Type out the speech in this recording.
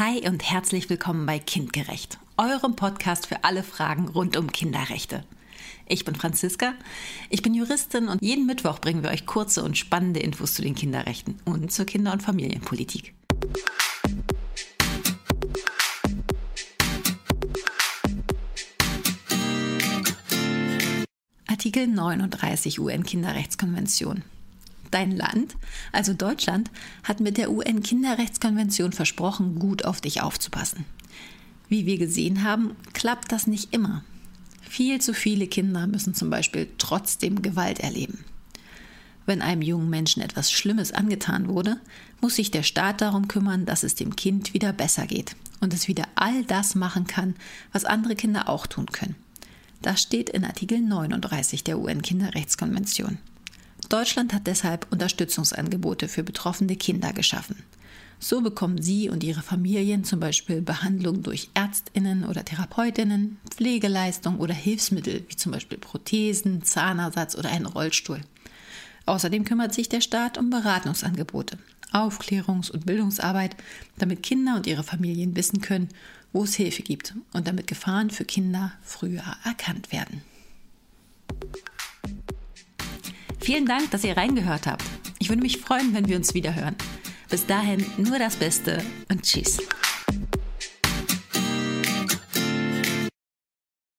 Hi und herzlich willkommen bei Kindgerecht, eurem Podcast für alle Fragen rund um Kinderrechte. Ich bin Franziska, ich bin Juristin und jeden Mittwoch bringen wir euch kurze und spannende Infos zu den Kinderrechten und zur Kinder- und Familienpolitik. Artikel 39 UN-Kinderrechtskonvention. Dein Land, also Deutschland, hat mit der UN-Kinderrechtskonvention versprochen, gut auf dich aufzupassen. Wie wir gesehen haben, klappt das nicht immer. Viel zu viele Kinder müssen zum Beispiel trotzdem Gewalt erleben. Wenn einem jungen Menschen etwas Schlimmes angetan wurde, muss sich der Staat darum kümmern, dass es dem Kind wieder besser geht und es wieder all das machen kann, was andere Kinder auch tun können. Das steht in Artikel 39 der UN-Kinderrechtskonvention. Deutschland hat deshalb Unterstützungsangebote für betroffene Kinder geschaffen. So bekommen Sie und Ihre Familien zum Beispiel Behandlung durch Ärztinnen oder Therapeutinnen, Pflegeleistung oder Hilfsmittel wie zum Beispiel Prothesen, Zahnersatz oder einen Rollstuhl. Außerdem kümmert sich der Staat um Beratungsangebote, Aufklärungs- und Bildungsarbeit, damit Kinder und ihre Familien wissen können, wo es Hilfe gibt und damit Gefahren für Kinder früher erkannt werden. Vielen Dank, dass ihr reingehört habt. Ich würde mich freuen, wenn wir uns wieder hören. Bis dahin nur das Beste und tschüss.